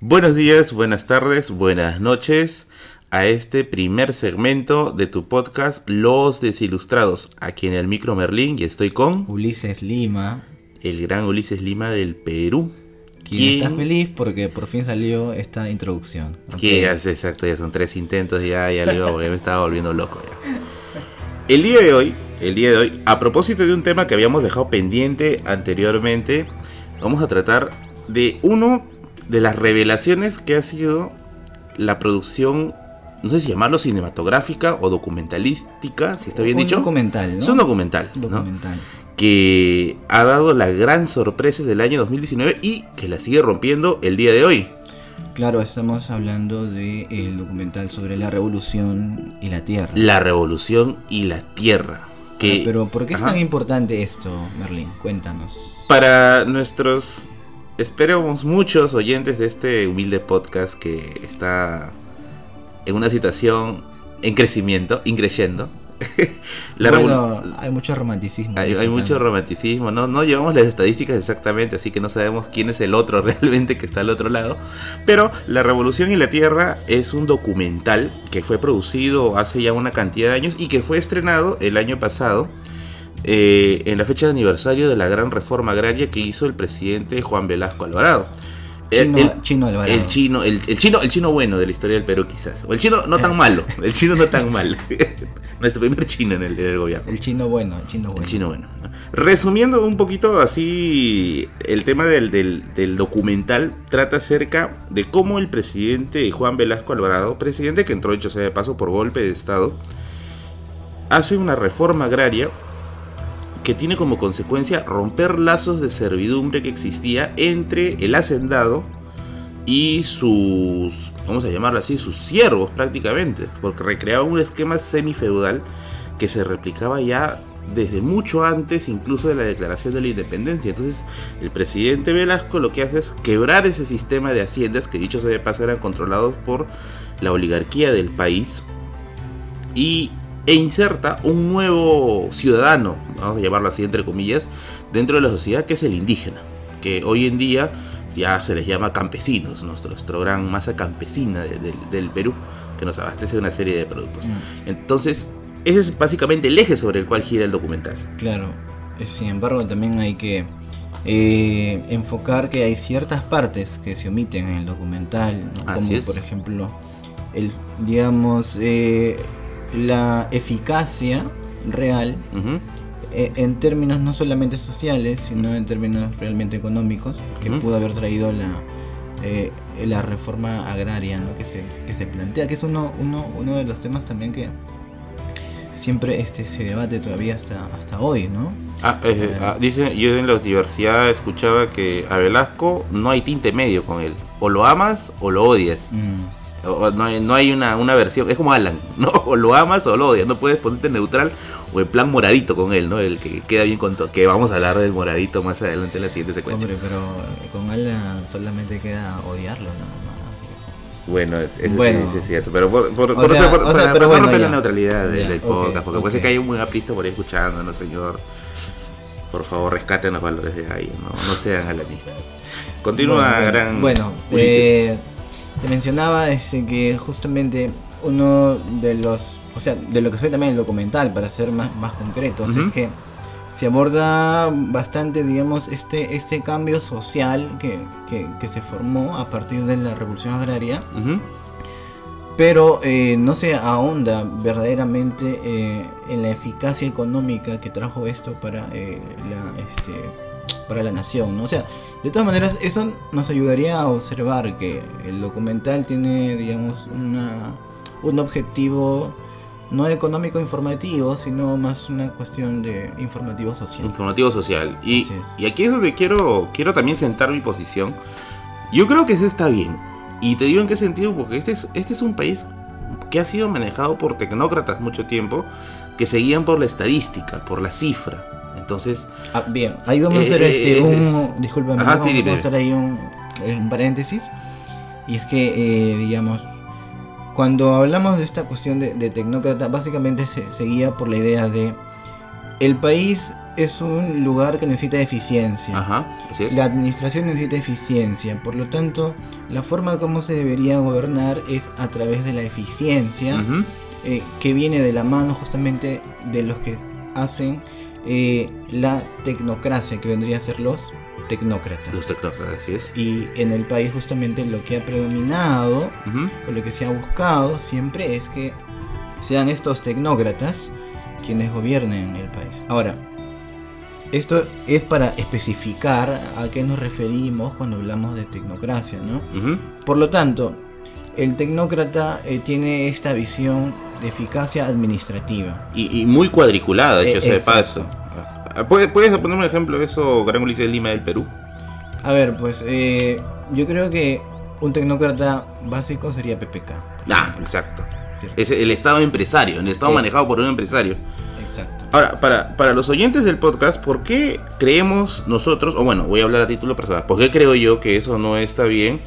Buenos días, buenas tardes, buenas noches a este primer segmento de tu podcast Los Desilustrados. Aquí en el Micro Merlín y estoy con Ulises Lima, el gran Ulises Lima del Perú. quien está feliz porque por fin salió esta introducción. Que ya, exacto, ya son tres intentos, ya, ya lo porque me estaba volviendo loco. Ya. El día de hoy, el día de hoy, a propósito de un tema que habíamos dejado pendiente anteriormente, vamos a tratar de uno de las revelaciones que ha sido la producción, no sé si llamarlo cinematográfica o documentalística, si está bien un dicho. documental, ¿no? Es un documental, ¿no? Documental. que ha dado la gran sorpresa del año 2019 y que la sigue rompiendo el día de hoy. Claro, estamos hablando del documental sobre la revolución y la tierra. La revolución y la tierra. Que, Ah, Pero ¿por qué es tan importante esto, Merlin? Cuéntanos. Para nuestros, esperemos muchos oyentes de este humilde podcast que está en una situación en crecimiento, increyendo. bueno, hay mucho romanticismo. hay, hay mucho romanticismo, no, no llevamos las estadísticas exactamente, así que no sabemos quién es el otro realmente que está al otro lado. Pero La Revolución y la Tierra es un documental que fue producido hace ya una cantidad de años y que fue estrenado el año pasado eh, en la fecha de aniversario de la gran reforma agraria que hizo el presidente Juan Velasco Alvarado. El- Chino, el- Chino Alvarado. el chino, el, el chino, el chino bueno de la historia del Perú quizás. O el chino no tan Eh. malo. El chino no tan mal. Nuestro primer chino en el, en el gobierno. El chino bueno, el chino bueno. El chino bueno. ¿no? Resumiendo un poquito así el tema del, del- del documental, trata acerca de cómo el presidente Juan Velasco Alvarado, presidente que entró hecho sea de paso por golpe de Estado, hace una reforma agraria que tiene como consecuencia romper lazos de servidumbre que existía entre el hacendado y sus, vamos a llamarlo así, sus siervos prácticamente, porque recreaba un esquema semifeudal que se replicaba ya desde mucho antes incluso de la declaración de la independencia. Entonces el presidente Velasco lo que hace es quebrar ese sistema de haciendas que dicho sea de paso eran controlados por la oligarquía del país y, e inserta un nuevo ciudadano, vamos a llamarlo así entre comillas, dentro de la sociedad que es el indígena, que hoy en día ya se les llama campesinos, nuestro, nuestro gran masa campesina de- del- del Perú, que nos abastece de una serie de productos. Mm, Entonces, ese es básicamente el eje sobre el cual gira el documental. claro. Eh, Sin embargo, también hay que eh, enfocar que hay ciertas partes que se omiten en el documental, como es. por ejemplo, el, digamos, eh, la eficacia real eh, en términos no solamente sociales, sino en términos realmente económicos, que pudo haber traído la, eh, la reforma agraria ¿no? que, se, que se plantea, que es uno, uno, uno de los temas también que siempre este, se debate todavía hasta, hasta hoy, ¿no? Ah, eh, ah, dice, yo en la universidad escuchaba que a Velasco no hay tinte medio con él. O lo amas o lo odias. Mm, O- no hay, no hay una, una versión, es como Alan, ¿no? O lo amas o lo odias, no puedes ponerte neutral o en plan moradito con él, ¿no? El que queda bien con todo. Que vamos a hablar del moradito más adelante en la siguiente secuencia. hombre, pero con Alan solamente queda odiarlo, nada Bueno, es, eso sí- Bueno. sí es cierto, pero por, por, por- sea, por- o sea, para, pero para no bueno, romper la ya. neutralidad del, Ya, del ok, podcast, porque puede ser que haya un buen aprista por ahí escuchando, ¿no, señor? Por favor, rescaten los valores de ahí, no, no sean alanistas. Continúa, bueno, gran. Bueno, eh, te mencionaba este, que justamente uno de los, o sea, de lo que fue también el documental, para ser más, más concretos, Ujú. es que se aborda bastante, digamos, este, este cambio social que, que, que se formó a partir de la revolución agraria, pero eh, no se ahonda verdaderamente eh, en la eficacia económica que trajo esto para eh, la este para la nación, ¿no? O sea, de todas maneras eso nos ayudaría a observar que el documental tiene, digamos, una un objetivo no económico informativo, sino más una cuestión de informativo social. Informativo social. Y, y aquí es donde quiero, quiero también sentar mi posición. Yo creo que eso está bien. Y te digo en qué sentido, porque este es, este es un país que ha sido manejado por tecnócratas mucho tiempo, que seguían por la estadística, por la cifra. Entonces, Ah, bien, ahí vamos a Eh, hacer eh, este, es- un. Discúlpame, Ajá, vamos, sí, vamos a hacer ahí un, un paréntesis. Y es que, eh, digamos, cuando hablamos de esta cuestión de, de tecnócrata, básicamente se seguía por la idea de. El país es un lugar que necesita eficiencia. Ajá, así es. La administración necesita eficiencia, por lo tanto, la forma como se debería gobernar es a través de la eficiencia, Ujú. eh, que viene de la mano justamente de los que hacen eh, la tecnocracia, que vendría a ser los tecnócratas. Los tecnócratas, así es. Y en el país justamente lo que ha predominado, o lo que se ha buscado siempre es que sean estos tecnócratas quienes gobiernen el país. Ahora, esto es para especificar a qué nos referimos cuando hablamos de tecnocracia, ¿no? Por lo tanto, el tecnócrata eh, tiene esta visión de eficacia administrativa. Y, y muy cuadriculada, de hecho, Eh, sea de paso. Ah, ¿Puedes, ¿Puedes poner un ejemplo de eso, Gran Ulises Lima del Perú? A ver, pues eh, yo creo que un tecnócrata básico sería PPK. Ah, exacto. Es el Estado empresario, el Estado manejado por un empresario. Exacto. Ahora, para, para los oyentes del podcast, ¿por qué creemos nosotros, o bueno, voy a hablar a título personal, ¿por qué creo yo que eso no está bien?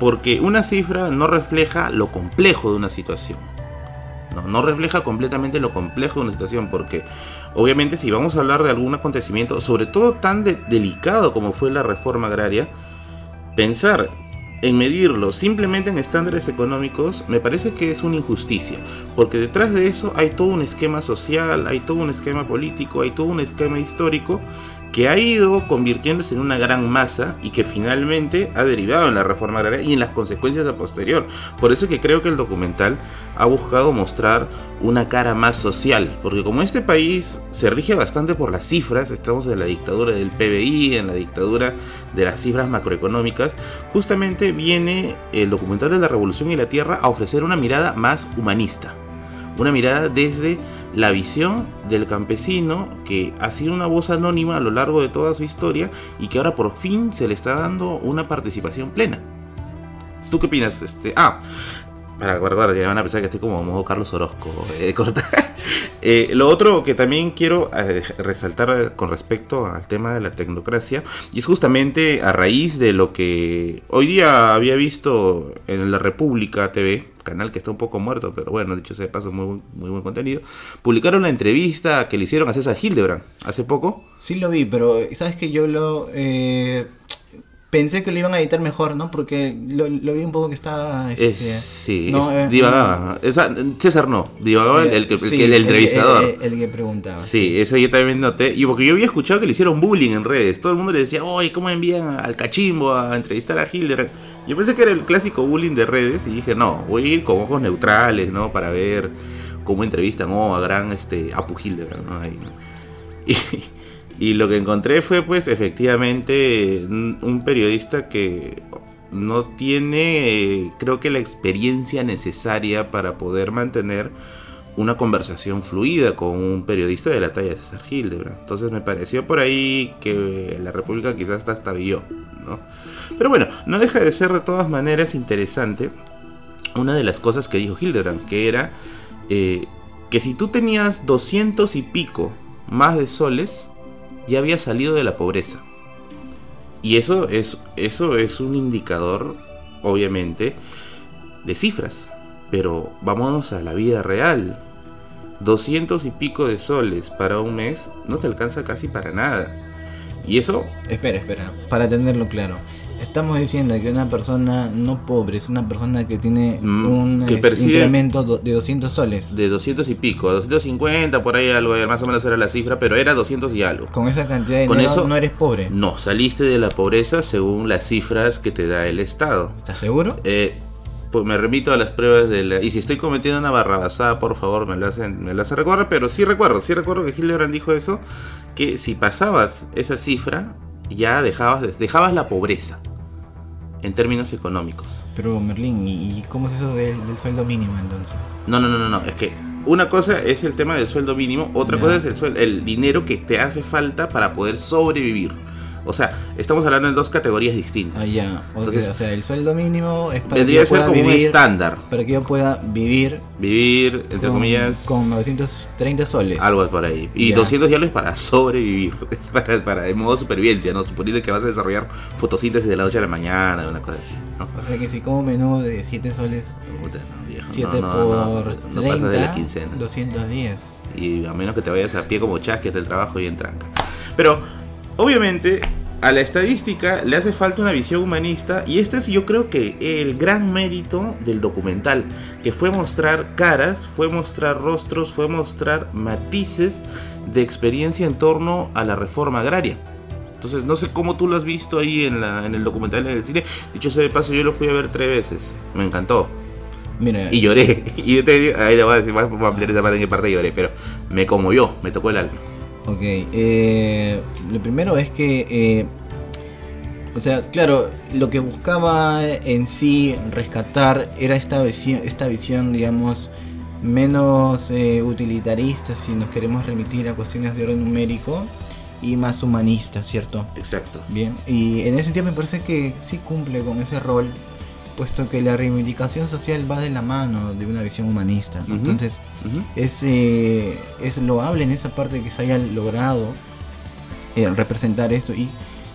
Porque una cifra no refleja lo complejo de una situación. No, refleja completamente lo complejo de una situación, porque obviamente si vamos a hablar de algún acontecimiento, sobre todo tan de- delicado como fue la reforma agraria, pensar en medirlo simplemente en estándares económicos me parece que es una injusticia, porque detrás de eso hay todo un esquema social, hay todo un esquema político, hay todo un esquema histórico que ha ido convirtiéndose en una gran masa y que finalmente ha derivado en la reforma agraria y en las consecuencias a posterior. Por eso que creo que el documental ha buscado mostrar una cara más social, porque como este país se rige bastante por las cifras, estamos en la dictadura del PBI, en la dictadura de las cifras macroeconómicas, justamente viene el documental de la Revolución y la Tierra a ofrecer una mirada más humanista. Una mirada desde la visión del campesino que ha sido una voz anónima a lo largo de toda su historia y que ahora por fin se le está dando una participación plena. ¿Tú qué opinas? Este, ah, para guardar, ya van a pensar que estoy como modo Carlos Orozco. eh, corta. Eh, lo otro que también quiero eh, resaltar con respecto al tema de la tecnocracia, y es justamente a raíz de lo que hoy día había visto en la República TV, canal que está un poco muerto, pero bueno, dicho sea de paso, muy, buen- muy buen contenido, publicaron la entrevista que le hicieron a César Hildebrand hace poco. Sí lo vi, pero sabes que yo lo eh, pensé que lo iban a editar mejor, ¿no? Porque lo, lo vi un poco que estaba. Es, este, sí, no, es eh, divagaba. Esa- César no, divagaba sí, el, el que- el sí, que- el entrevistador. El, que preguntaba. Sí, eso yo también noté. Y porque yo había escuchado que le hicieron bullying en redes. Todo el mundo le decía, oye, ¿cómo envían al cachimbo a entrevistar a Hilder? Yo pensé que era el clásico bullying de redes y dije, no, voy a ir con ojos neutrales, ¿no? Para ver cómo entrevistan oh, a gran este, Apu Hilder, ¿no? Ahí, ¿no? Y, y lo que encontré fue, pues, efectivamente, un periodista que no tiene, creo que la experiencia necesaria para poder mantener una conversación fluida con un periodista de la talla de César Hildebrand. Entonces me pareció por ahí que la República quizás hasta estabilló, ¿no? Pero bueno, no deja de ser de todas maneras interesante una de las cosas que dijo Hildebrand, que era eh, que si tú tenías 200 y pico más de soles, ya habías salido de la pobreza. Y eso es, eso es un indicador, obviamente, de cifras. Pero vámonos a la vida real. 200 y pico de soles para un mes no te alcanza casi para nada. Y eso, Espera, espera, para tenerlo claro. Estamos diciendo que una persona no pobre es una persona que tiene Mm, un que eh, percibe- incremento de 200 soles. de 200 y pico, 250 por ahí algo, más o menos era la cifra, pero era 200 y algo. Con esa cantidad de Con dinero eso- no eres pobre. No, saliste de la pobreza según las cifras que te da el Estado. ¿Estás seguro? Eh, pues me remito a las pruebas de la... Y si estoy cometiendo una barrabasada, por favor, me lo hacen, me lo hacen recordar. Pero sí recuerdo, sí recuerdo que Hildebrand dijo eso. Que si pasabas esa cifra, ya dejabas, de- dejabas la pobreza. En términos económicos. Pero Merlín, ¿y, cómo es eso del, del sueldo mínimo entonces? No, no, no, no, no. Es que una cosa es el tema del sueldo mínimo, otra cosa es el, suel- el dinero que te hace falta para poder sobrevivir. O sea, estamos hablando de dos categorías distintas. Ah, ya. O, Entonces, sea, o sea, el sueldo mínimo es para Vendría que yo ser pueda como un estándar. para que yo pueda vivir Vivir, entre con, comillas, con 930 soles. algo por ahí. Y Ya. 200 diálogos para sobrevivir. Es para, para el modo supervivencia, ¿no? Suponiendo que vas a desarrollar fotosíntesis de la noche a la mañana, una cosa así, ¿no? O sea que si como menú de 7 soles, Puta, no, viejo, 7 no, por no 30, pasas de la quincena. 210. Y a menos que te vayas a pie como chasque hasta el trabajo y en tranca. Pero, obviamente, a la estadística le hace falta una visión humanista y este es yo creo que el gran mérito del documental, que fue mostrar caras, fue mostrar rostros, fue mostrar matices de experiencia en torno a la reforma agraria. Entonces, no sé cómo tú lo has visto ahí en, la, en el documental en el cine. Dicho sea de paso, yo lo fui a ver tres veces. Me encantó. Mira, Y lloré. Y yo te digo, ahí le voy a decir, voy a ampliar esa parte en qué parte lloré, pero me conmovió, me tocó el alma. Ok, eh, lo primero es que, eh, o sea, claro, lo que buscaba en sí rescatar era esta visión, esta visión digamos, menos eh, utilitarista, si nos queremos remitir a cuestiones de orden numérico, y más humanista, ¿cierto? Exacto. Bien, y en ese sentido me parece que sí cumple con ese rol, puesto que la reivindicación social va de la mano de una visión humanista. Entonces, es, eh, es loable en esa parte que se haya logrado eh, representar esto y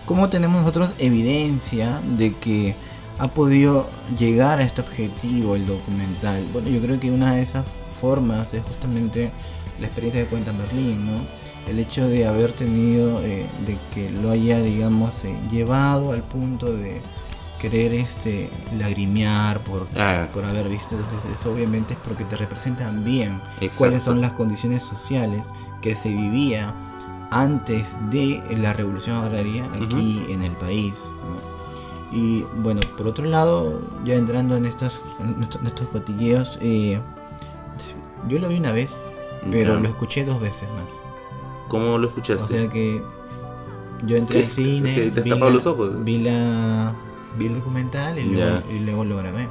cómo tenemos nosotros evidencia de que ha podido llegar a este objetivo el documental. Bueno, yo creo que una de esas formas es justamente la experiencia de Cuenta en Berlín, ¿no? El hecho de haber tenido, eh, de que lo haya, digamos, eh, llevado al punto de querer este lagrimear por, Ah. por haber visto. Entonces, eso obviamente es porque te representan bien Exacto. cuáles son las condiciones sociales que se vivía antes de la revolución agraria aquí en el país. ¿no? Y bueno, por otro lado, ya entrando en estos, en estos, en estos cotilleos, eh, yo lo vi una vez, pero Ya. lo escuché dos veces más. ¿Cómo lo escuchaste? O sea que yo entré ¿Qué? al cine, ¿Te- vi, la- los ojos? vi la vi el documental y luego, y luego lo grabé.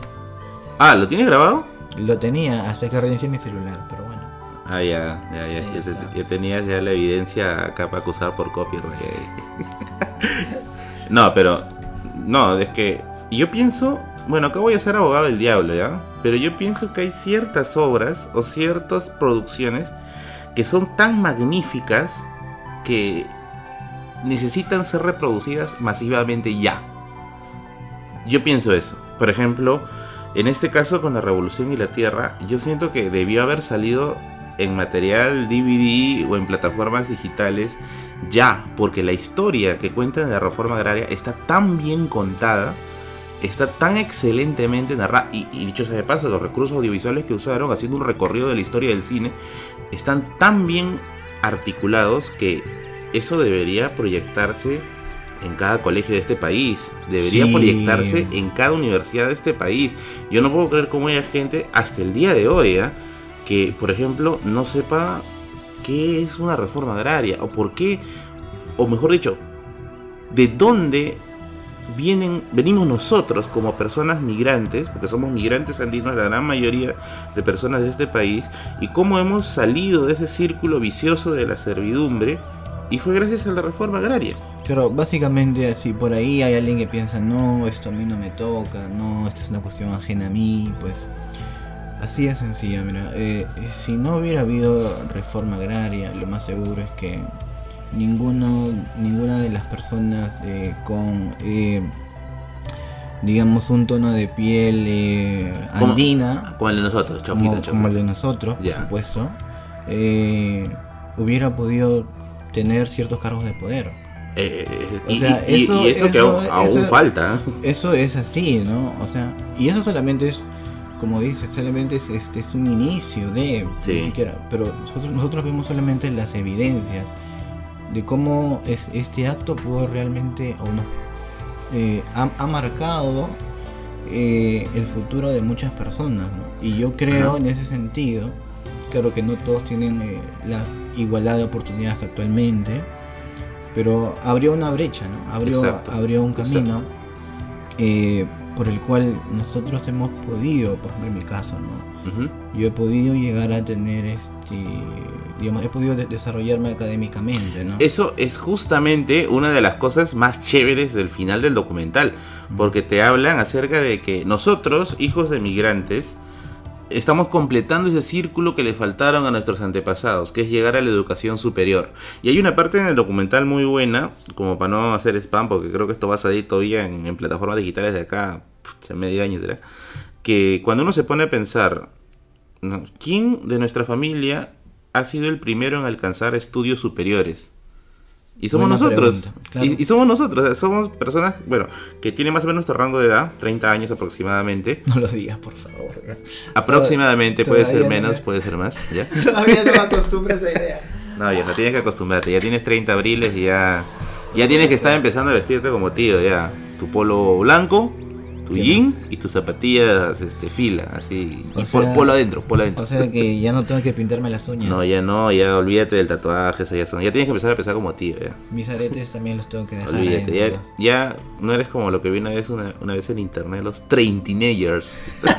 ah, ¿lo tienes grabado? Lo tenía hasta que reinicié mi celular, pero bueno. Ah, ya, ya, ya. Ya, te- está. ya tenías ya la evidencia acá para acusar por copyright. no, pero. No, es que. Yo pienso. Bueno, acá voy a ser abogado del diablo, ¿ya? Pero yo pienso que hay ciertas obras o ciertas producciones que son tan magníficas que necesitan ser reproducidas masivamente ya. Yo pienso eso. Por ejemplo, en este caso con la Revolución y la Tierra, yo siento que debió haber salido en material DVD o en plataformas digitales ya, porque la historia que cuenta en la reforma agraria está tan bien contada, está tan excelentemente narrada, y, y dicho sea de paso, los recursos audiovisuales que usaron haciendo un recorrido de la historia del cine, están tan bien articulados que eso debería proyectarse en cada colegio de este país, debería Sí. proyectarse en cada universidad de este país. Yo no puedo creer cómo hay gente hasta el día de hoy ¿ah? que, por ejemplo, no sepa qué es una reforma agraria o por qué, o mejor dicho, de dónde vienen, venimos nosotros como personas migrantes, porque somos migrantes andinos, la gran mayoría de personas de este país, y cómo hemos salido de ese círculo vicioso de la servidumbre, y fue gracias a la reforma agraria. Pero básicamente, si por ahí hay alguien que piensa, no, esto a mí no me toca, no, esta es una cuestión ajena a mí, pues así de sencilla, mira. eh, si no hubiera habido reforma agraria, lo más seguro es que ninguno, ninguna de las personas eh, con, eh, digamos, un tono de piel eh, andina, Como el de nosotros, chauquita, como, como el de nosotros, por supuesto, hubiera podido tener ciertos cargos de poder. Eh, eh, y, sea, y- y eso- eso, que eso- aún, falta. Eso es así, ¿no? O sea, y eso solamente es, como dices, solamente es, este, es un inicio de, Sí. ni siquiera, pero nosotros, nosotros vemos solamente las evidencias de cómo es, este acto pudo realmente, o no, eh, ha, ha marcado eh, el futuro de muchas personas, ¿no? Y yo creo Ajá. en ese sentido, claro que no todos tienen eh, la igualdad de oportunidades actualmente, pero abrió una brecha, ¿no? Abrió, Exacto, abrió un camino eh, por el cual nosotros hemos podido, por ejemplo en mi caso, ¿no? Yo he podido llegar a tener este, digamos, he podido de- desarrollarme académicamente, ¿no? Eso es justamente una de las cosas más chéveres del final del documental, porque te hablan acerca de que nosotros, hijos de migrantes, estamos completando ese círculo que le faltaron a nuestros antepasados, que es llegar a la educación superior. Y hay una parte en el documental muy buena, como para no hacer spam, porque creo que esto va a salir todavía en, en plataformas digitales de acá, pucha, medio año será, que cuando uno se pone a pensar. ¿quién de nuestra familia ha sido el primero en alcanzar estudios superiores? Y somos Buena nosotros. pregunta, claro. y, y somos nosotros. somos personas, bueno, que tienen más o menos nuestro rango de edad, 30 años aproximadamente. No lo digas, por favor. Aproximadamente, puede ser menos, me- puede ser más. ¿ya? Todavía no me acostumbro a esa idea. No, ya no tienes que acostumbrarte. Ya tienes 30 abriles y ya. Ya tienes que estar empezando a vestirte como tío, ya. Tu polo blanco, tu jean y tus zapatillas este, fila, así. O y sea- polo adentro, polo adentro. O sea que ya no tengo que pintarme las uñas. No, ya no, ya olvídate del tatuaje, ya son. Ya tienes que empezar a pensar como tío, ya. Mis aretes también los tengo que dejar. Olvídate, ya, ¿no? ya no eres como lo que vi una vez, una, una vez en internet, los teenagers.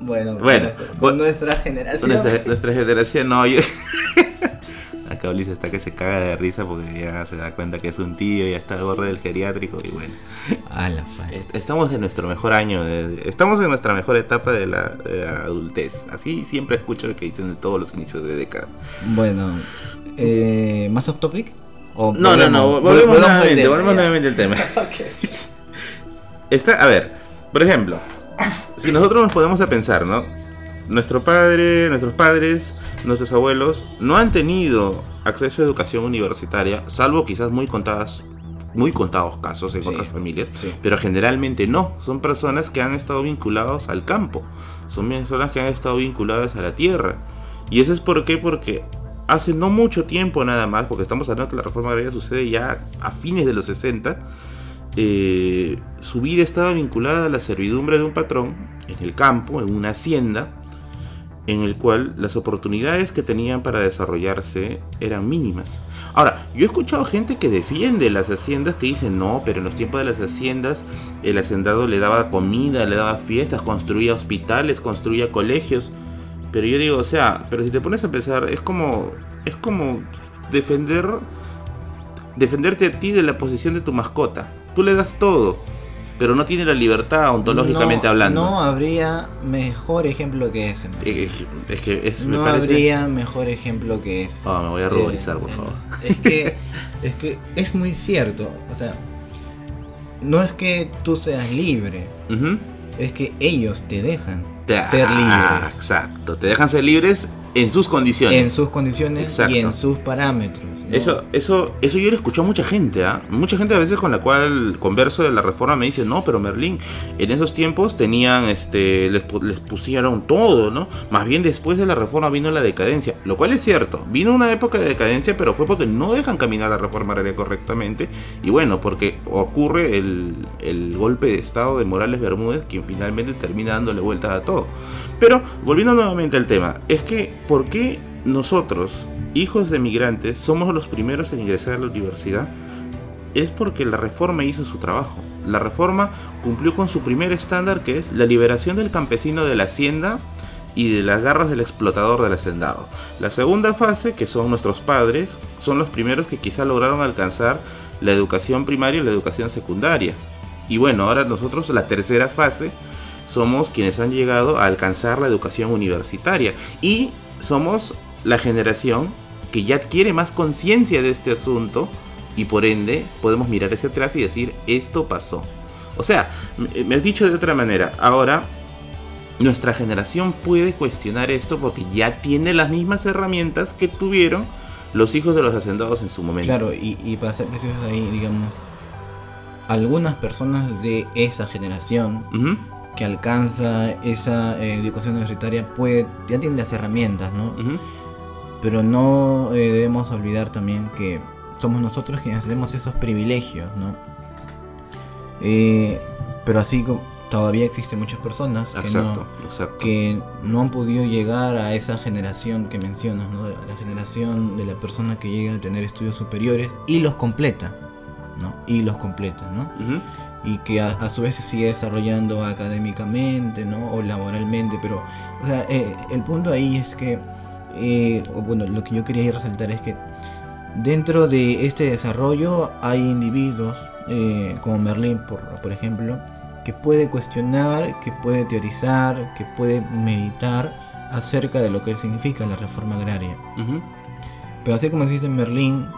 Bueno, Bueno, con nuestra, bu- con nuestra generación. Nuestra, nuestra generación, no, yo... Ulises está que se caga de risa porque ya se da cuenta que es un tío, ya está al borde del geriátrico y bueno. A la Estamos en nuestro mejor año, de- estamos en nuestra mejor etapa de la, de la adultez. Así siempre escucho que dicen de todos los inicios de década. Bueno, eh, ¿más off topic? ¿O No, no, no, vol- volvemos, volvamos al nuevamente, tema, volvemos nuevamente al tema. Está, a ver, por ejemplo, si nosotros nos podemos a pensar, ¿no? Nuestro padre, nuestros padres, nuestros abuelos no han tenido acceso a educación universitaria, salvo quizás muy contadas, muy contados casos en Sí, otras familias, sí. pero generalmente no. Son personas que han estado vinculados al campo, son personas que han estado vinculadas a la tierra. Y eso es por qué, porque hace no mucho tiempo nada más, porque estamos hablando que la reforma agraria sucede ya a fines de los 60, eh, su vida estaba vinculada a la servidumbre de un patrón en el campo, en una hacienda, en el cual las oportunidades que tenían para desarrollarse eran mínimas. Ahora, yo he escuchado gente que defiende las haciendas que dicen, no, pero en los tiempos de las haciendas el hacendado le daba comida, le daba fiestas, construía hospitales, construía colegios. Pero yo digo, o sea, pero si te pones a pensar, es como, es como defender, defenderte a ti de la posición de tu mascota. Tú le das todo, pero no tiene la libertad ontológicamente No- hablando. No habría mejor ejemplo que ese. Eh, Es, es que es, me no parece... habría mejor ejemplo que ese. Ah, me voy a ruborizar, por Eh, favor. Es que, es que es muy cierto. O sea, no es que tú seas libre, es que ellos te dejan Te- ser ah, libres. Exacto, te dejan ser libres en sus condiciones. En sus condiciones Exacto. y en sus parámetros. Eso, eso, eso yo lo escucho a mucha gente, ¿ah? Mucha gente a veces con la cual converso de la reforma me dice, no, pero Merlín, en esos tiempos tenían, este, les, les pusieron todo, ¿no? Más bien después de la reforma vino la decadencia, lo cual es cierto, vino una época de decadencia, pero fue porque no dejan caminar la reforma agraria correctamente, y bueno, porque ocurre el, el golpe de estado de Morales Bermúdez, quien finalmente termina dándole vueltas a todo. Pero, volviendo nuevamente al tema, es que, ¿por qué nosotros, hijos de migrantes, somos los primeros en ingresar a la universidad? Es porque la reforma hizo su trabajo. La reforma cumplió con su primer estándar, que es la liberación del campesino de la hacienda y de las garras del explotador del hacendado. La segunda fase, que son nuestros padres, son los primeros que quizá lograron alcanzar la educación primaria y la educación secundaria. Y bueno, ahora nosotros, la tercera fase, somos quienes han llegado a alcanzar la educación universitaria. Y somos la generación que ya adquiere más conciencia de este asunto y por ende podemos mirar hacia atrás y decir, esto pasó. O sea, me- has dicho de otra manera, ahora nuestra generación puede cuestionar esto porque ya tiene las mismas herramientas que tuvieron los hijos de los hacendados en su momento. Claro, y, y para ser precisos ahí, digamos, algunas personas de esa generación que alcanza esa eh, educación universitaria puede, ya tienen las herramientas, ¿no? Pero no eh, debemos olvidar también que somos nosotros quienes tenemos esos privilegios, ¿no? Eh, pero así todavía existen muchas personas que Exacto, no, exacto. que no han podido llegar a esa generación que mencionas, ¿no? La generación de la persona que llega a tener estudios superiores y los completa, ¿no? Y los completa, ¿no? Y que a, a su vez se sigue desarrollando académicamente, ¿no? O laboralmente, pero, o sea, eh, el punto ahí es que, eh, bueno, lo que yo quería resaltar es que dentro de este desarrollo hay individuos, eh, como Merlin, por, por ejemplo, que puede cuestionar, que puede teorizar, que puede meditar acerca de lo que significa la reforma agraria. Ujú. Pero así como existe Merlín,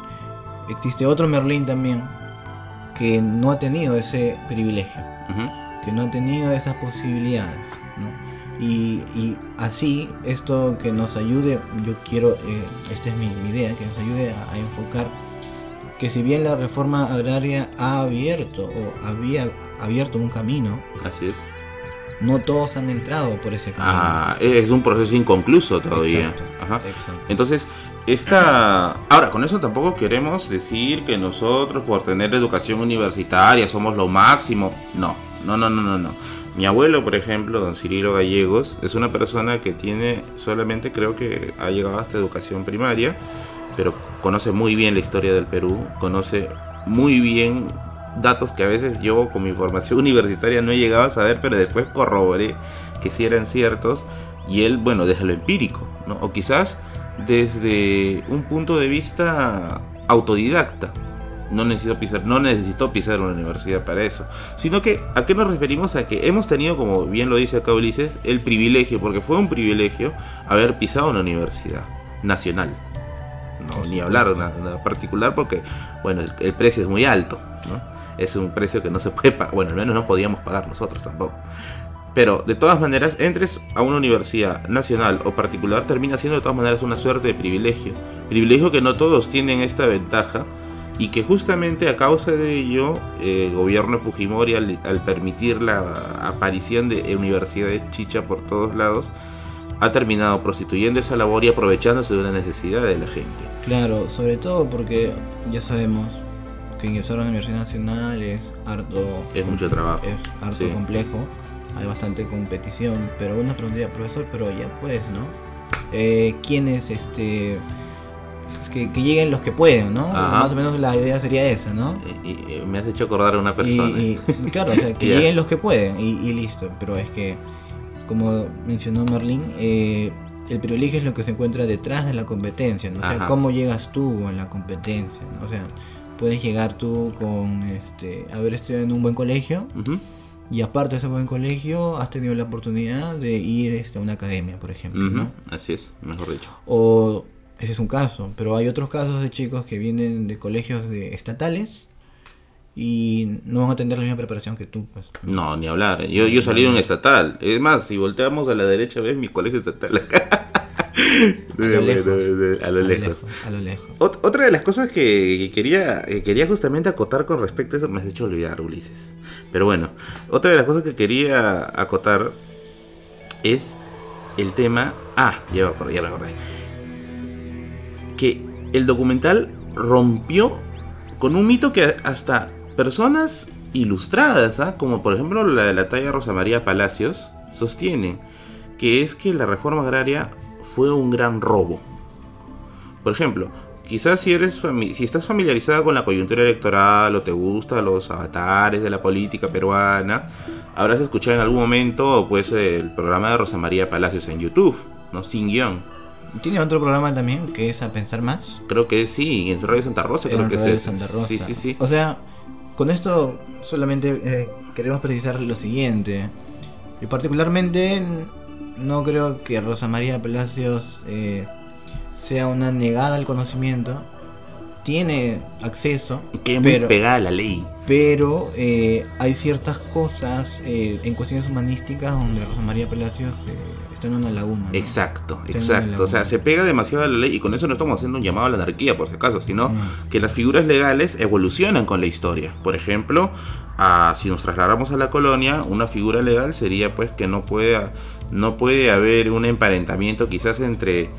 existe otro Merlín también que no ha tenido ese privilegio, que no ha tenido esas posibilidades. ¿no? Y, y así, esto que nos ayude, yo quiero, eh, esta es mi, mi idea, que nos ayude a, a enfocar que si bien la reforma agraria ha abierto o había abierto un camino, Así es. no todos han entrado por ese camino. Ah, es un proceso inconcluso todavía. Exacto, Ajá. exacto. Entonces, esta... Ahora, con eso tampoco queremos decir que nosotros por tener educación universitaria somos lo máximo. No, no, no, no, no, no. Mi abuelo, por ejemplo, don Cirilo Gallegos, es una persona que tiene solamente, creo que ha llegado hasta educación primaria, pero conoce muy bien la historia del Perú, conoce muy bien datos que a veces yo con mi formación universitaria no he llegado a saber, pero después corroboré que sí eran ciertos, y él, bueno, desde lo empírico, ¿no? O quizás desde un punto de vista autodidacta. No necesitó pisar, no necesitó pisar una universidad para eso. Sino que, ¿a qué nos referimos? A que hemos tenido, como bien lo dice acá Ulises, el privilegio, porque fue un privilegio haber pisado una universidad nacional. No, ni hablar de una, una particular porque, bueno, el, el precio es muy alto, ¿no? Es un precio que no se puede pagar, bueno, al menos no podíamos pagar nosotros tampoco. Pero de todas maneras, entres a una universidad nacional o particular, termina siendo de todas maneras una suerte de privilegio. Privilegio que no todos tienen esta ventaja y que justamente a causa de ello el gobierno de Fujimori al, al permitir la aparición de universidades chicha por todos lados, ha terminado prostituyendo esa labor y aprovechándose de una necesidad de la gente. Claro, sobre todo porque ya sabemos que ingresar a una universidad nacional es harto, Es mucho trabajo. es harto Sí. complejo, hay bastante competición, pero uno preguntaría, profesor, pero ya pues, ¿no? Eh, ¿Quiénes, este, es que, que lleguen los que pueden, ¿no? Ajá. Más o menos la idea sería esa, ¿no? Y, me has hecho acordar a una persona. y- claro, o sea, que lleguen los que pueden y, listo. Pero es que, como mencionó Merlin, eh, el privilegio es lo que se encuentra detrás de la competencia. ¿no? O sea, Ajá. cómo llegas tú a la competencia. ¿no? O sea, puedes llegar tú con este, haber estudiado en un buen colegio y aparte de ese buen colegio has tenido la oportunidad de ir este, a una academia, por ejemplo. ¿no? Así es, mejor dicho. O ese es un caso, pero hay otros casos de chicos que vienen de colegios de estatales y no van a tener la misma preparación que tú, pues. No, ni hablar. Yo, yo salí de un estatal. Es más, si volteamos a la derecha, ves mi colegio estatal acá. A lo lejos. a lo lejos. A lo lejos. Ot- Otra de las cosas que que quería, que quería justamente acotar con respecto a eso, me has hecho olvidar, Ulises. Pero bueno, otra de las cosas que quería acotar es el tema. Ah, ya ya me acordé. Que el documental rompió con un mito que hasta personas ilustradas, ¿ah? como por ejemplo la de la talla Rosa María Palacios, sostienen que es que la reforma agraria fue un gran robo. Por ejemplo, quizás si eres si estás familiarizada con la coyuntura electoral o te gustan los avatares de la política peruana, habrás escuchado en algún momento pues el programa de Rosa María Palacios en YouTube, ¿no? Sin guion. Tiene otro programa también que es A Pensar Más. Creo que sí, en Radio Santa Rosa creo en que es Radio ese. Santa Rosa. Sí, sí, sí. O sea, con esto solamente eh, queremos precisar lo siguiente. Y particularmente no creo que Rosa María Palacios eh, sea una negada al conocimiento. Tiene acceso, Que es muy pero, pegada a la ley. pero eh, hay ciertas cosas eh, en cuestiones humanísticas donde Rosa María Palacios eh, está en una laguna. ¿no? Exacto, exacto. O sea, se pega demasiado a la ley y con eso no estamos haciendo un llamado a la anarquía, por si acaso, sino Mm. que las figuras legales evolucionan con la historia. Por ejemplo, ah, si nos trasladamos a la colonia, una figura legal sería pues que no puede, no puede haber un emparentamiento quizás entre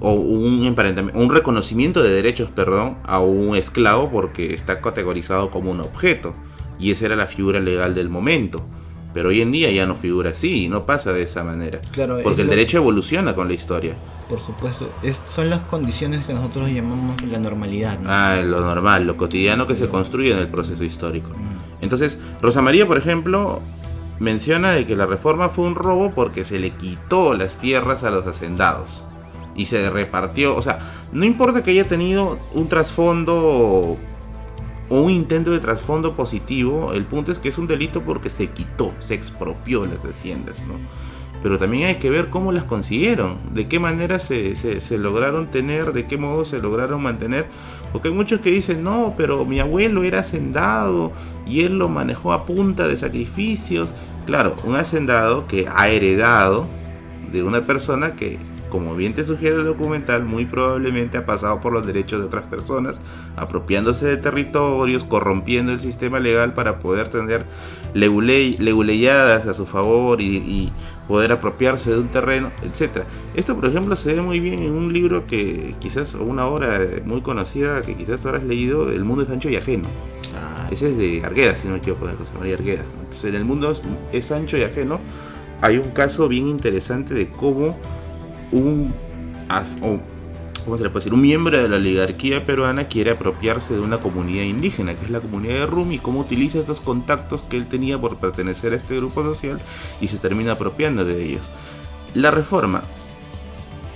o un emparentamiento, un reconocimiento de derechos, perdón, a un esclavo porque está categorizado como un objeto y esa era la figura legal del momento. Pero hoy en día ya no figura así, no pasa de esa manera. Claro, Porque el derecho evoluciona con la historia. Por supuesto, es, son las condiciones que nosotros llamamos la normalidad. ¿no? Ah, lo normal, lo cotidiano que se construye en el proceso histórico. Mm. Entonces, Rosa María, por ejemplo, menciona de que la reforma fue un robo porque se le quitó las tierras a los hacendados y se repartió. O sea, no importa que haya tenido un trasfondo o un intento de trasfondo positivo, el punto es que es un delito porque se quitó, se expropió las haciendas, ¿no? Pero también hay que ver cómo las consiguieron, de qué manera se, se- se lograron tener, de qué modo se lograron mantener. Porque hay muchos que dicen, no, pero mi abuelo era hacendado y él lo manejó a punta de sacrificios. Claro, un hacendado que ha heredado de una persona que, como bien te sugiere el documental, muy probablemente ha pasado por los derechos de otras personas, apropiándose de territorios, corrompiendo el sistema legal para poder tener leguleyadas a su favor y, poder apropiarse de un terreno, etc. Esto, por ejemplo, se ve muy bien en un libro que quizás, o una obra muy conocida que quizás habrás leído, El mundo es ancho y ajeno. Ese es de Argueda, si no me equivoco, de José María Argueda. Entonces, en el mundo es ancho y ajeno hay un caso bien interesante de cómo un, ¿cómo se le puede decir? un miembro de la oligarquía peruana quiere apropiarse de una comunidad indígena, que es la comunidad de Rumi, y cómo utiliza estos contactos que él tenía por pertenecer a este grupo social y se termina apropiando de ellos. La reforma,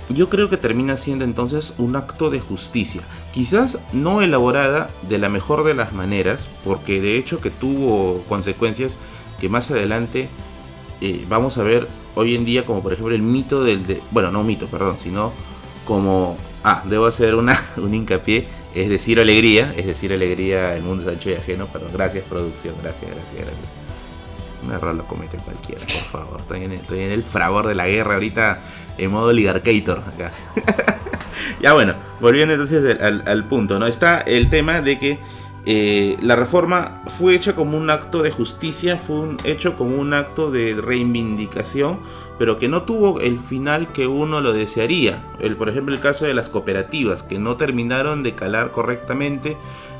yo creo que termina siendo entonces un acto de justicia, quizás no elaborada de la mejor de las maneras, porque de hecho que tuvo consecuencias que más adelante eh, vamos a ver hoy en día como por ejemplo el mito del... De, bueno, no mito, perdón, sino como... Ah, debo hacer una, un hincapié, es decir alegría, es decir alegría, el mundo es ancho y ajeno, perdón, gracias producción, gracias, gracias, gracias. Un error lo comete cualquiera, por favor. Estoy en, estoy en el fragor de la guerra ahorita en modo oligarcator acá. ya bueno, volviendo entonces al, al punto, ¿no? Está el tema de que eh, la reforma fue hecha como un acto de justicia, fue un, hecho como un acto de reivindicación, pero que no tuvo el final que uno lo desearía. El, por ejemplo, el caso de las cooperativas, que no terminaron de calar correctamente,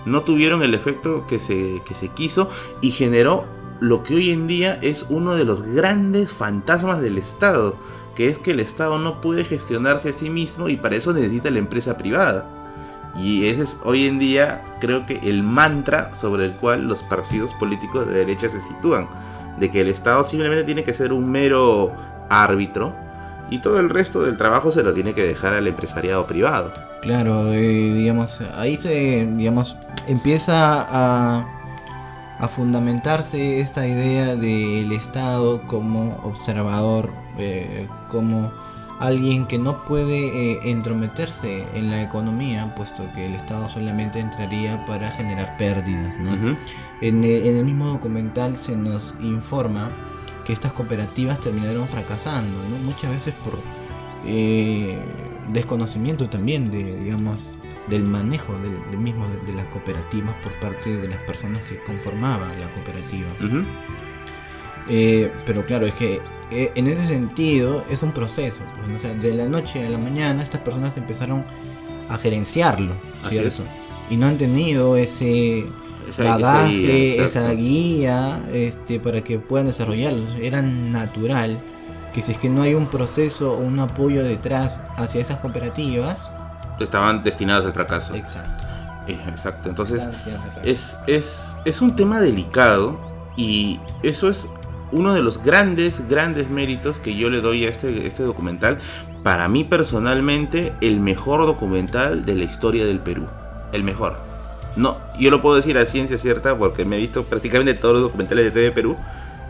no tuvieron el efecto que se, que se quiso y generó lo que hoy en día es uno de los grandes fantasmas del Estado, que es que el Estado no puede gestionarse a sí mismo y para eso necesita la empresa privada. Y ese es hoy en día creo que el mantra sobre el cual los partidos políticos de derecha se sitúan. De que el Estado simplemente tiene que ser un mero árbitro y todo el resto del trabajo se lo tiene que dejar al empresariado privado. Claro, eh, digamos, ahí se, digamos, empieza a, a fundamentarse esta idea del Estado como observador, eh, como alguien que no puede eh, entrometerse en la economía, puesto que el Estado solamente entraría para generar pérdidas. en, el, mismo documental se nos informa que estas cooperativas terminaron fracasando, muchas veces por eh, desconocimiento también de, digamos, del manejo del, mismo de, las cooperativas por parte de las personas que conformaban la cooperativa. Eh, pero claro, es que eh, en ese sentido es un proceso. Pues, o sea, de la noche a la mañana estas personas empezaron a gerenciarlo. Y no han tenido ese bagaje, esa guía, este, para que puedan desarrollarlo. Era natural que si es que no hay un proceso o un apoyo detrás hacia esas cooperativas, estaban destinados al fracaso. Exacto. Eh, exacto. Entonces, es, es, es un tema delicado y eso es uno de los grandes, grandes méritos que yo le doy a este, este documental. Para mí personalmente, el mejor documental de la historia del Perú. El mejor. No, yo lo puedo decir a ciencia cierta porque me he visto prácticamente todos los documentales de TV Perú.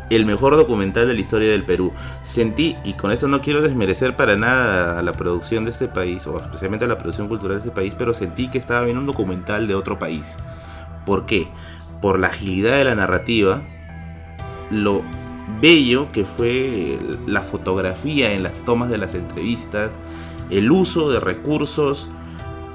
El mejor documental de la historia del Perú. Sentí, y con esto no quiero desmerecer para nada a la producción de este país, o especialmente a la producción cultural de este país, pero sentí que estaba viendo un documental de otro país. ¿Por qué? Por la agilidad de la narrativa, lo bello que fue la fotografía en las tomas de las entrevistas, el uso de recursos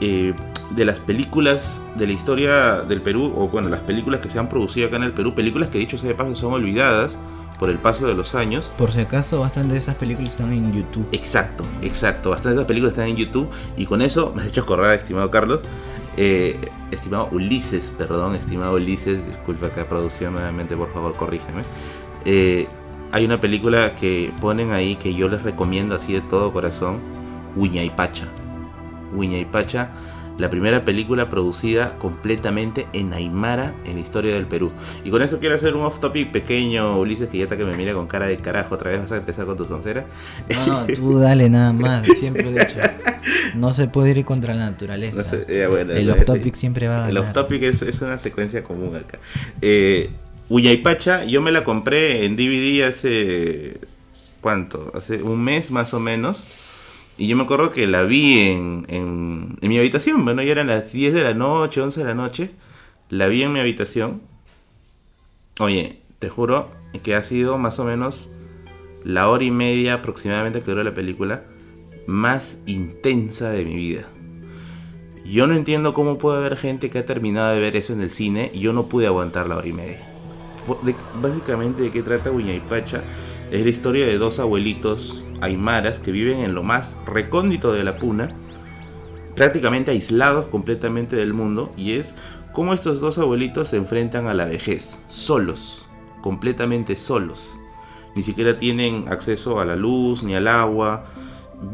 eh, de las películas de la historia del Perú, o bueno, las películas que se han producido acá en el Perú, películas que dicho sea de paso son olvidadas por el paso de los años. Por si acaso, bastante de esas películas están en YouTube. Exacto, exacto, bastante de esas películas están en YouTube y con eso me has hecho correr, estimado Carlos. Eh, estimado Ulises, perdón, estimado Ulises, disculpa acá producción nuevamente, por favor, corrígeme. Eh, hay una película que ponen ahí que yo les recomiendo así de todo corazón, Huña y Pacha. Huña y Pacha, la primera película producida completamente en Aymara en la historia del Perú. Y con eso quiero hacer un off topic pequeño, Ulises, que ya está que me mira con cara de carajo, otra vez vas a empezar con tu soncera. No, tú dale nada más, siempre he dicho. No se puede ir contra la naturaleza. el off topic siempre va a El off topic es, es, una secuencia común acá. Eh, Pacha, yo me la compré en DVD hace. ¿Cuánto? Hace un mes más o menos. Y yo me acuerdo que la vi en, en, mi habitación. Bueno, ya eran las 10 de la noche, 11 de la noche. La vi en mi habitación. Oye, te juro que ha sido más o menos la hora y media aproximadamente que duró la película más intensa de mi vida. Yo no entiendo cómo puede haber gente que ha terminado de ver eso en el cine y yo no pude aguantar la hora y media. Básicamente de qué trata Pacha es la historia de dos abuelitos aymaras que viven en lo más recóndito de la puna, prácticamente aislados completamente del mundo, y es cómo estos dos abuelitos se enfrentan a la vejez, solos, completamente solos. Ni siquiera tienen acceso a la luz ni al agua,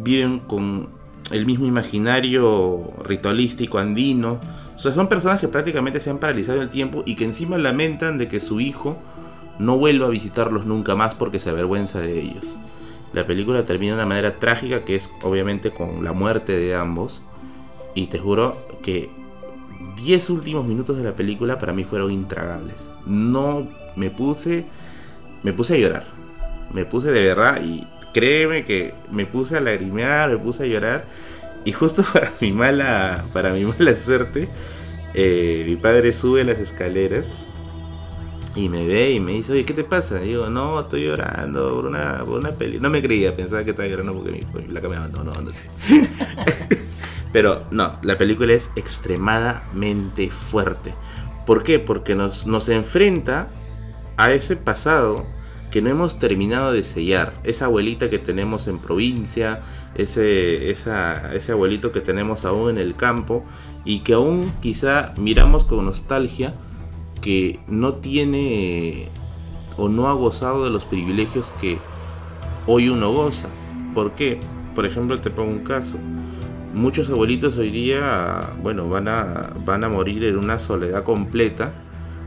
viven con el mismo imaginario ritualístico andino. O sea, son personas que prácticamente se han paralizado en el tiempo y que encima lamentan de que su hijo no vuelva a visitarlos nunca más porque se avergüenza de ellos. La película termina de una manera trágica que es obviamente con la muerte de ambos. Y te juro que 10 últimos minutos de la película para mí fueron intragables. No me puse, me puse a llorar. Me puse de verdad y créeme que me puse a lagrimear, me puse a llorar. Y justo para mi mala, para mi mala suerte, eh, mi padre sube las escaleras y me ve y me dice, oye, ¿qué te pasa? digo, no, estoy llorando por una, por una peli. No me creía, pensaba que estaba llorando porque mi, la me abandonó. No, Pero no, la película es extremadamente fuerte. ¿Por qué? Porque nos, nos enfrenta a ese pasado que no hemos terminado de sellar. Esa abuelita que tenemos en provincia, ese, esa, ese abuelito que tenemos aún en el campo y que aún quizá miramos con nostalgia que no tiene o no ha gozado de los privilegios que hoy uno goza. ¿Por qué? Por ejemplo, te pongo un caso. Muchos abuelitos hoy día, bueno, van a, van a morir en una soledad completa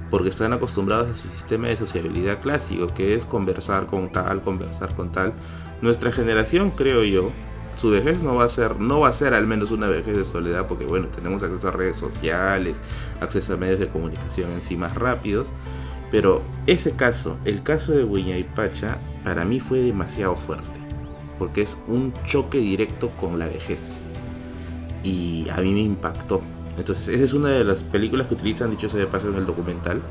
porque están acostumbrados a su sistema de sociabilidad clásico, que es conversar con tal, conversar con tal. Nuestra generación, creo yo, su vejez no va a ser, no va a ser al menos una vejez de soledad, porque bueno, tenemos acceso a redes sociales, acceso a medios de comunicación en sí más rápidos. Pero ese caso, el caso de Pacha, para mí fue demasiado fuerte, porque es un choque directo con la vejez. Y a mí me impactó. Entonces, esa es una de las películas que utilizan, dicho sea de paso, en el documental.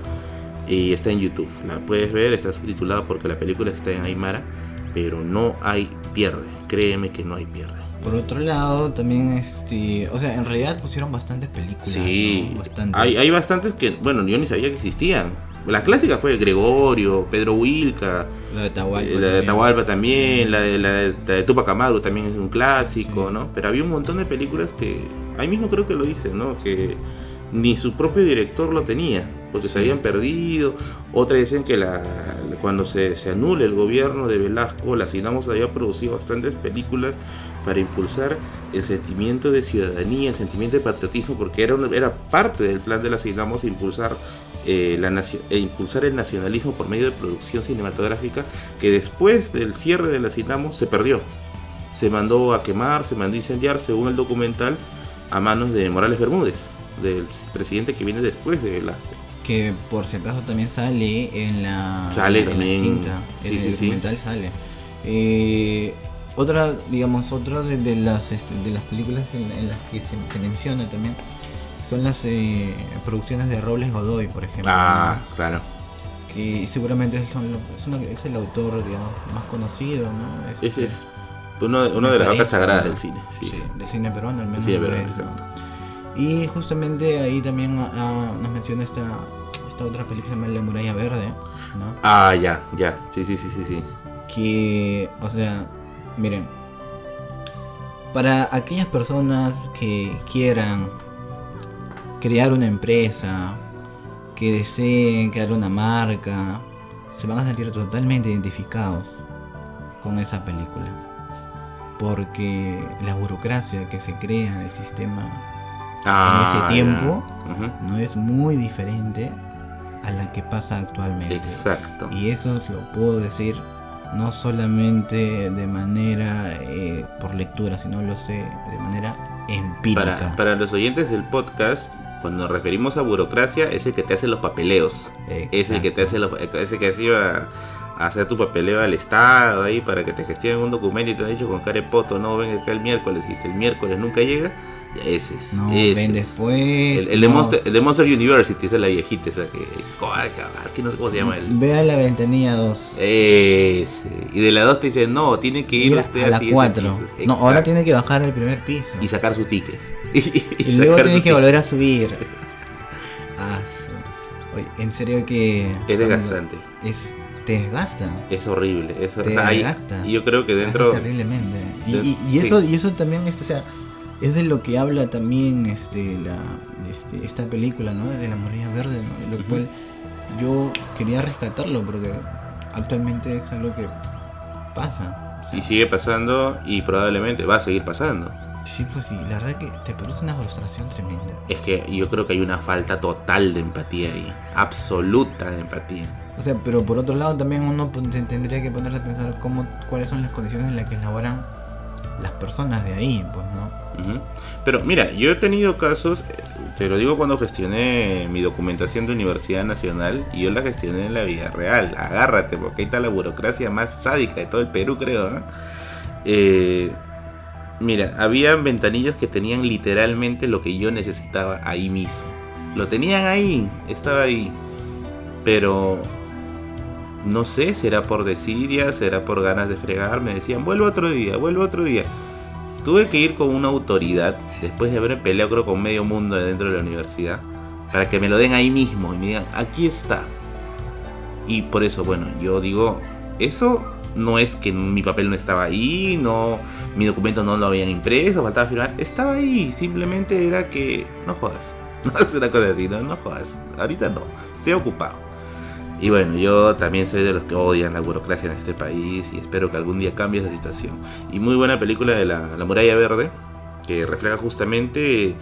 Y está en YouTube. La puedes ver, está subtitulada porque la película está en Aymara, pero no hay pierde créeme que no hay pierde. Por otro lado, también, este, o sea, en realidad pusieron bastantes películas. Sí, Hay, hay bastantes que, bueno, yo ni sabía que existían. Las clásicas fue Gregorio, Pedro Wilca, la de Tahualpa, la de Tahualpa también, la de, la de, Tupac Amaru también es un clásico, ¿no? Pero había un montón de películas que, ahí mismo creo que lo dice, ¿no? Que ni su propio director lo tenía porque se habían perdido. Otras dicen que la, cuando se, se anule el gobierno de Velasco, la Cinamos había producido bastantes películas para impulsar el sentimiento de ciudadanía, el sentimiento de patriotismo, porque era, era parte del plan de la Cinamos impulsar, eh, la e impulsar el nacionalismo por medio de producción cinematográfica, que después del cierre de la Cinamos se perdió. Se mandó a quemar, se mandó a incendiar, según el documental, a manos de Morales Bermúdez, del presidente que viene después de Velasco que por si acaso también sale en la, sale también. cinta, sí, en el documental sale. Eh, otra, digamos, otra de, las este, de las películas en, las que se, menciona también son las eh, producciones de Robles Godoy, por ejemplo. Ah, claro. Que seguramente son, es, el autor, digamos, más conocido, ¿no? Ese es este, uno, uno de las obras sagradas del cine. Sí. del cine peruano, al menos. Y justamente ahí también ah, ah, nos menciona esta, esta otra película llamada La Muralla Verde, ¿no? Ah, ya, ya. Sí, sí, sí, sí, sí. Que, o sea, miren, para aquellas personas que quieran crear una empresa, que deseen crear una marca, se van a sentir totalmente identificados con esa película. Porque la burocracia que se crea en el sistema en ese ah, tiempo no es muy diferente a la que pasa actualmente. Exacto. Y eso lo puedo decir no solamente de manera eh, por lectura, sino lo sé de manera empírica. Para, los oyentes del podcast, cuando nos referimos a burocracia, es el que te hace los papeleos. Es el que te hace los, ese que hace a, hacer tu papeleo al Estado ahí para que te gestionen un documento y te han dicho con carepoto, no ven acá el miércoles y el miércoles nunca llega Ese es. No, ese ven es. después. El, el de no. Monster, el de Monster University, esa es la viejita, esa que. Que no sé cómo se llama el. Ve a la ventanilla 2. Ese. Y de la 2 te dicen, no, tiene que ir usted a la siguiente 4. piso. No, ahora tiene que bajar al primer piso. Y sacar su ticket. y Y luego tiene que ticket. volver a subir. Ah, su- Oye, en serio que. Es desgastante. Es, te desgasta. Es horrible. Eso, Te o sea, desgasta. y yo creo que dentro. terriblemente. Y, de- y- y sí. eso, y eso también, este, o sea, es de lo que habla también este, la, este, esta película, ¿no? De la Morilla Verde, ¿no? Lo cual yo quería rescatarlo porque actualmente es algo que pasa. O sea, Y sigue pasando y probablemente va a seguir pasando. Sí, pues sí, la verdad que te produce una frustración tremenda. Es que yo creo que hay una falta total de empatía ahí. Absoluta de empatía. O sea, pero por otro lado también uno te- tendría que ponerse a pensar cómo, cuáles son las condiciones en las que laboran las personas de ahí, pues, ¿no? Pero mira, yo he tenido casos, eh, te lo digo cuando gestioné mi documentación de Universidad Nacional y yo la gestioné en la vida real. Agárrate, porque ahí está la burocracia más sádica de todo el Perú, creo. ¿ah? Eh, mira, había ventanillas que tenían literalmente lo que yo necesitaba ahí mismo. Lo tenían ahí, estaba ahí. Pero no sé, será por desidia, será por ganas de fregar. Me decían, vuelvo otro día, vuelvo otro día. Tuve que ir con una autoridad, después de haber peleado con medio mundo de dentro de la universidad, para que me lo den ahí mismo y me digan, aquí está. Y por eso, bueno, yo digo, eso no es que mi papel no estaba ahí, no, mi documento no lo habían impreso, faltaba firmar, estaba ahí, simplemente era que no jodas. No es una cosa así, no, no jodas. Ahorita no, estoy ocupado. Y bueno, yo también soy de los que odian la burocracia en este país y espero que algún día cambie esa situación. Y muy buena película de la, la Muralla Verde, que refleja justamente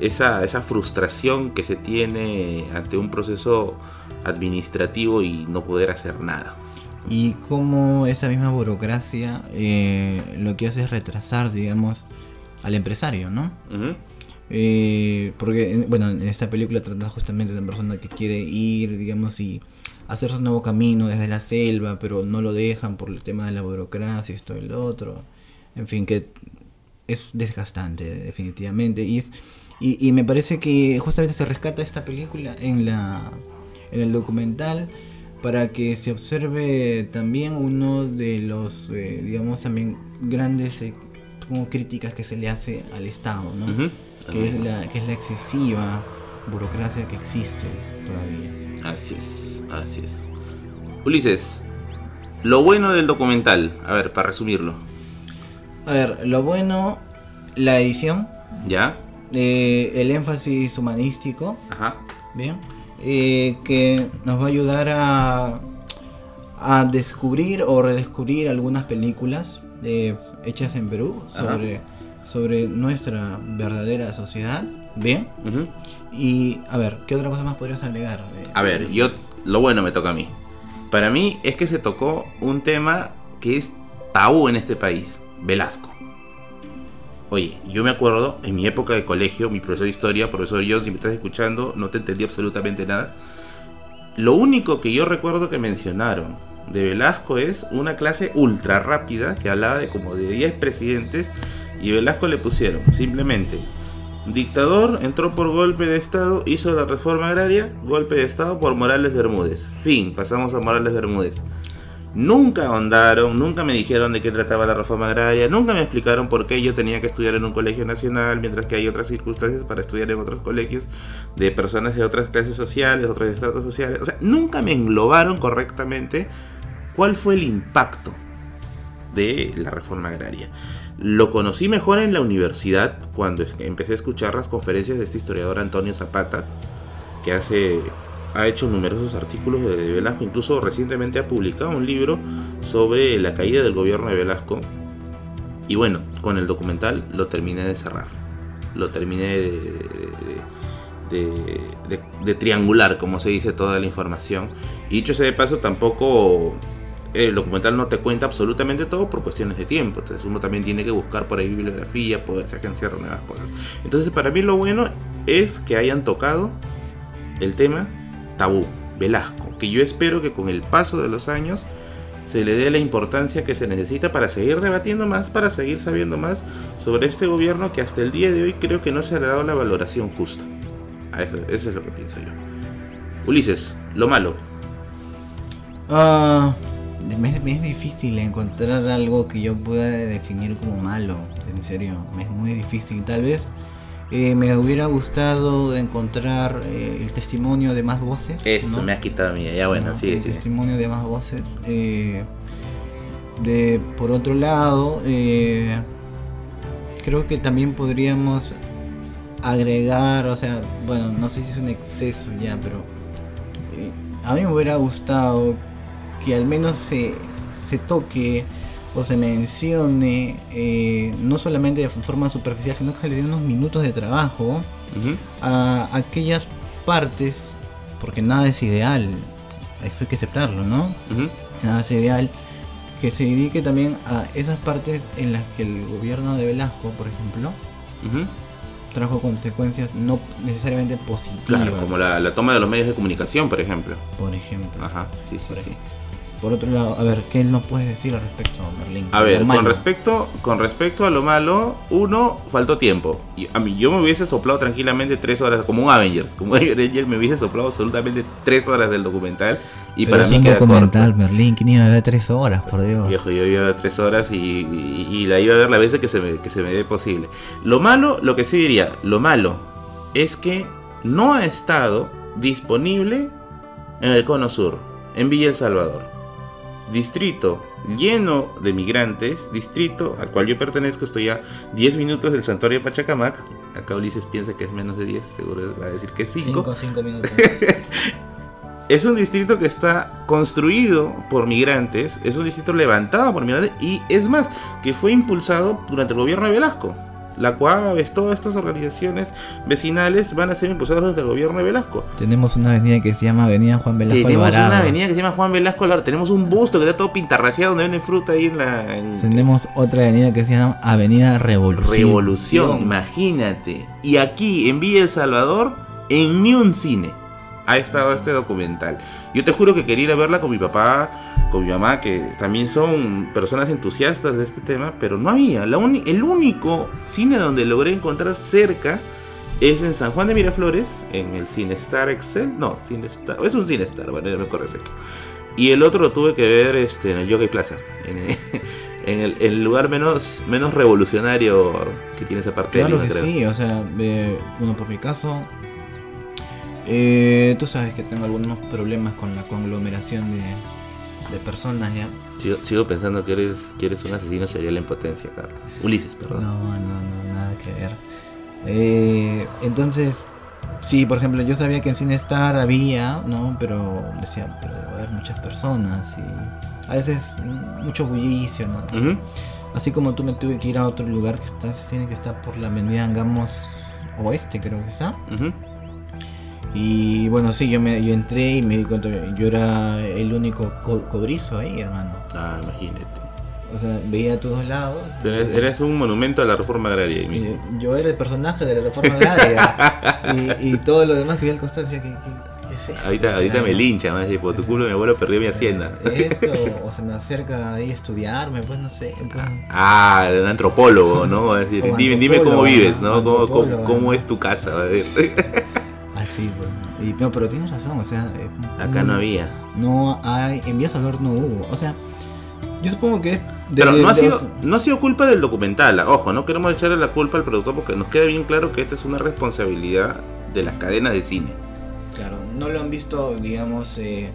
esa, esa frustración que se tiene ante un proceso administrativo y no poder hacer nada. Y cómo esa misma burocracia eh, lo que hace es retrasar, digamos, al empresario, ¿no? Eh, porque, en- bueno, en esta película trata justamente de una persona que quiere ir, digamos, y hacer su nuevo camino desde la selva, pero no lo dejan por el tema de la burocracia, esto y lo otro. En fin, que es desgastante, definitivamente. Y, es, y, y me parece que justamente se rescata esta película en, la, en el documental para que se observe también uno de los, eh, digamos, también grandes eh, como críticas que se le hace al Estado, ¿no? Que es la que es la excesiva burocracia que existe todavía. Así es, así es. Ulises, lo bueno del documental, a ver, para resumirlo, A ver, lo bueno, la edición, ¿ya? eh, el énfasis humanístico, Ajá. bien, eh, que nos va a ayudar a a descubrir o redescubrir algunas películas eh, hechas en Perú Ajá. sobre sobre nuestra verdadera sociedad, bien. Y a ver, ¿qué otra cosa más podrías agregar? A ver, yo lo bueno me toca a mí. Para mí es que se tocó un tema que es tabú en este país, Velasco. Oye, yo me acuerdo en mi época de colegio, mi profesor de historia, profesor John, si me estás escuchando, no te entendí absolutamente nada. Lo único que yo recuerdo que mencionaron de Velasco es una clase ultra rápida que hablaba de como de 10 presidentes y Velasco le pusieron simplemente Dictador entró por golpe de Estado, hizo la reforma agraria, golpe de Estado por Morales Bermúdez. Fin, pasamos a Morales Bermúdez. Nunca ahondaron, nunca me dijeron de qué trataba la reforma agraria, nunca me explicaron por qué yo tenía que estudiar en un colegio nacional, mientras que hay otras circunstancias para estudiar en otros colegios de personas de otras clases sociales, otros estratos sociales. O sea, nunca me englobaron correctamente cuál fue el impacto de la reforma agraria. Lo conocí mejor en la universidad cuando empecé a escuchar las conferencias de este historiador Antonio Zapata, que hace, ha hecho numerosos artículos de, Velasco, incluso recientemente ha publicado un libro sobre la caída del gobierno de Velasco. Y bueno, con el documental lo terminé de cerrar, lo terminé de, de- de- de- de triangular, como se dice, toda la información. Y dicho sea de paso, tampoco el documental no te cuenta absolutamente todo por cuestiones de tiempo. Entonces uno también tiene que buscar por ahí bibliografía, poderse agenciar nuevas cosas. Entonces para mí lo bueno es que hayan tocado el tema tabú, Velasco, que yo espero que con el paso de los años se le dé la importancia que se necesita para seguir debatiendo más, para seguir sabiendo más sobre este gobierno que hasta el día de hoy creo que no se le ha dado la valoración justa. eso, eso es lo que pienso yo. Ulises, lo malo. Ah, me, es difícil encontrar algo que yo pueda definir como malo, en serio, me es muy difícil. Tal vez eh, me hubiera gustado encontrar eh, el testimonio de más voces. Eso me ha quitado a mí, ya bueno, sí, El testimonio de más voces. Eh, de, por otro lado, creo que también podríamos agregar, o sea, bueno, no sé si es un exceso ya, pero a mí me hubiera gustado que al menos se, se toque o se mencione eh, no solamente de forma superficial, sino que se le den unos minutos de trabajo a aquellas partes, porque nada es ideal, eso hay que aceptarlo, ¿no? Nada es ideal, que se dedique también a esas partes en las que el gobierno de Velasco, por ejemplo, trajo consecuencias no necesariamente positivas. Claro, como la, toma de los medios de comunicación, por ejemplo. Por ejemplo. Ajá, sí, sí, sí. Por otro lado, a ver, ¿qué nos puedes decir al respecto, Merlín? A ver, con respecto, con respecto a lo malo, uno, faltó tiempo. Y a mí, yo me hubiese soplado tranquilamente tres horas, como un Avengers. Como un Avengers me hubiese soplado absolutamente tres horas del documental. Y para mí queda documental, Merlín, ¿quién iba a ver tres horas, por Dios? Viejo, yo iba a ver tres horas y, la iba a ver la veces que se, me, que se me dé posible. Lo malo, lo que sí diría, lo malo es que no ha estado disponible en el Cono Sur, en Villa El Salvador distrito lleno de migrantes, distrito al cual yo pertenezco, estoy a 10 minutos del santuario de Pachacamac. Acá Ulises piensa que es menos de 10, seguro va a decir que es 5. 5 minutos. es un distrito que está construido por migrantes, es un distrito levantado por migrantes y es más, que fue impulsado durante el gobierno de Velasco la es todas estas organizaciones vecinales van a ser impulsadas desde el gobierno de Velasco. Tenemos una avenida que se llama Avenida Juan Velasco Tenemos una avenida que se llama Juan Velasco Alvarado. Tenemos un busto que está todo pintarrajeado donde venden fruta ahí en la... Tenemos otra avenida que se llama Avenida Revolución. Revolución, imagínate. Y aquí en Villa El Salvador, en ni un cine ha estado este documental. Yo te juro que quería ir a verla con mi papá con mi mamá, que también son personas entusiastas de este tema, pero no había. La el único cine donde logré encontrar cerca es en San Juan de Miraflores, en el Cinestar Excel. No, Cinestar, es un Cinestar, bueno, ya me corre Y el otro lo tuve que ver este, en el Yoga Plaza, en, el, lugar menos, menos revolucionario que tiene esa parte claro que sí, o sea, bueno, por mi caso, eh, tú sabes que tengo algunos problemas con la conglomeración de de personas ya. Sigo, pensando que eres, que eres un asesino serial en potencia, Carlos. Ulises, perdón. No, no, no, nada que ver. Eh, entonces, sí, por ejemplo, yo sabía que en Cinestar había, ¿no? Pero decía, pero debe haber muchas personas y a veces mucho bullicio, ¿no? Así como tú me tuve que ir a otro lugar que está, tiene que estar por la avenida Angamos Oeste, creo que está. Y bueno, sí, yo, me, entré y me di cuenta yo era el único cobrizo ahí, hermano. Ah, imagínate. O sea, veía a todos lados. Eres, un monumento a la reforma agraria. Y, yo era el personaje de la reforma agraria. y, todo lo demás que vi al constancia, que, Ahorita, ahorita me lincha, me por tu culo mi abuelo perdió mi hacienda. Esto, o se me acerca ahí a estudiarme, pues no sé. Pues. Ah, un antropólogo, ¿no? decir, dime, dime, cómo vives, ¿no? ¿Cómo, cómo, es tu casa? Sí, Y, no, pero tienes razón, o sea... Eh, Acá no, había. No hay, en Vía Salvador no hubo, o sea... Yo supongo que... pero no ha, sido, no ha sido culpa del documental, ojo, no queremos echarle la culpa al productor porque nos queda bien claro que esta es una responsabilidad de las cadenas de cine. Claro, no lo han visto, digamos, eh,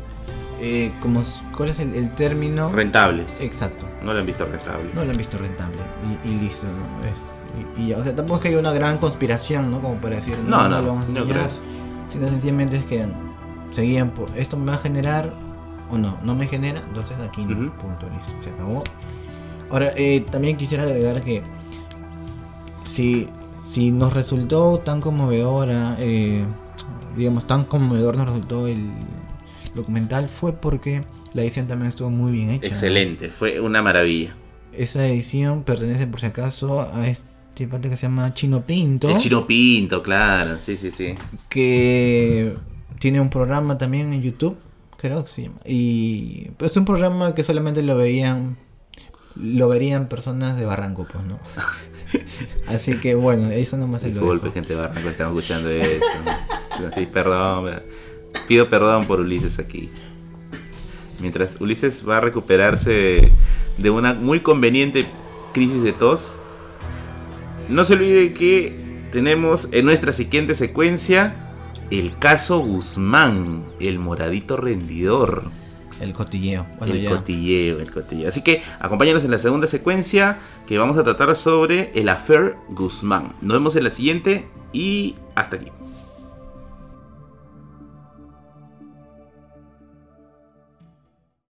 eh, como, ¿cuál es el, término? Rentable. Exacto. No lo han visto rentable. No lo han visto rentable y, listo, ¿no? Y, o sea, tampoco es que haya una gran conspiración, ¿no? Como para decir, no, no, no, no, no sino sencillamente es que seguían por esto me va a generar o no, no me genera, entonces aquí no, punto, listo, se acabó. Ahora, eh, también quisiera agregar que si, si nos resultó tan conmovedora, eh, digamos, tan conmovedor nos resultó el documental, fue porque la edición también estuvo muy bien hecha. Excelente, fue una maravilla. Esa edición pertenece, por si acaso, a este parte que se llama Chino Pinto. El Chino Pinto, claro, sí, sí, sí. Que tiene un programa también en YouTube, creo que sí. Y pues, es un programa que solamente lo veían lo verían personas de Barranco, pues, ¿no? Así que bueno, eso nomás se lo Disculpe, gente de Barranco, estamos escuchando esto. perdón, pido perdón por Ulises aquí. Mientras Ulises va a recuperarse de una muy conveniente crisis de tos, no se olvide que tenemos en nuestra siguiente secuencia el caso Guzmán, el moradito rendidor. El cotilleo. el cotilleo, el cotilleo. Así que acompáñanos en la segunda secuencia que vamos a tratar sobre el affair Guzmán. Nos vemos en la siguiente y hasta aquí.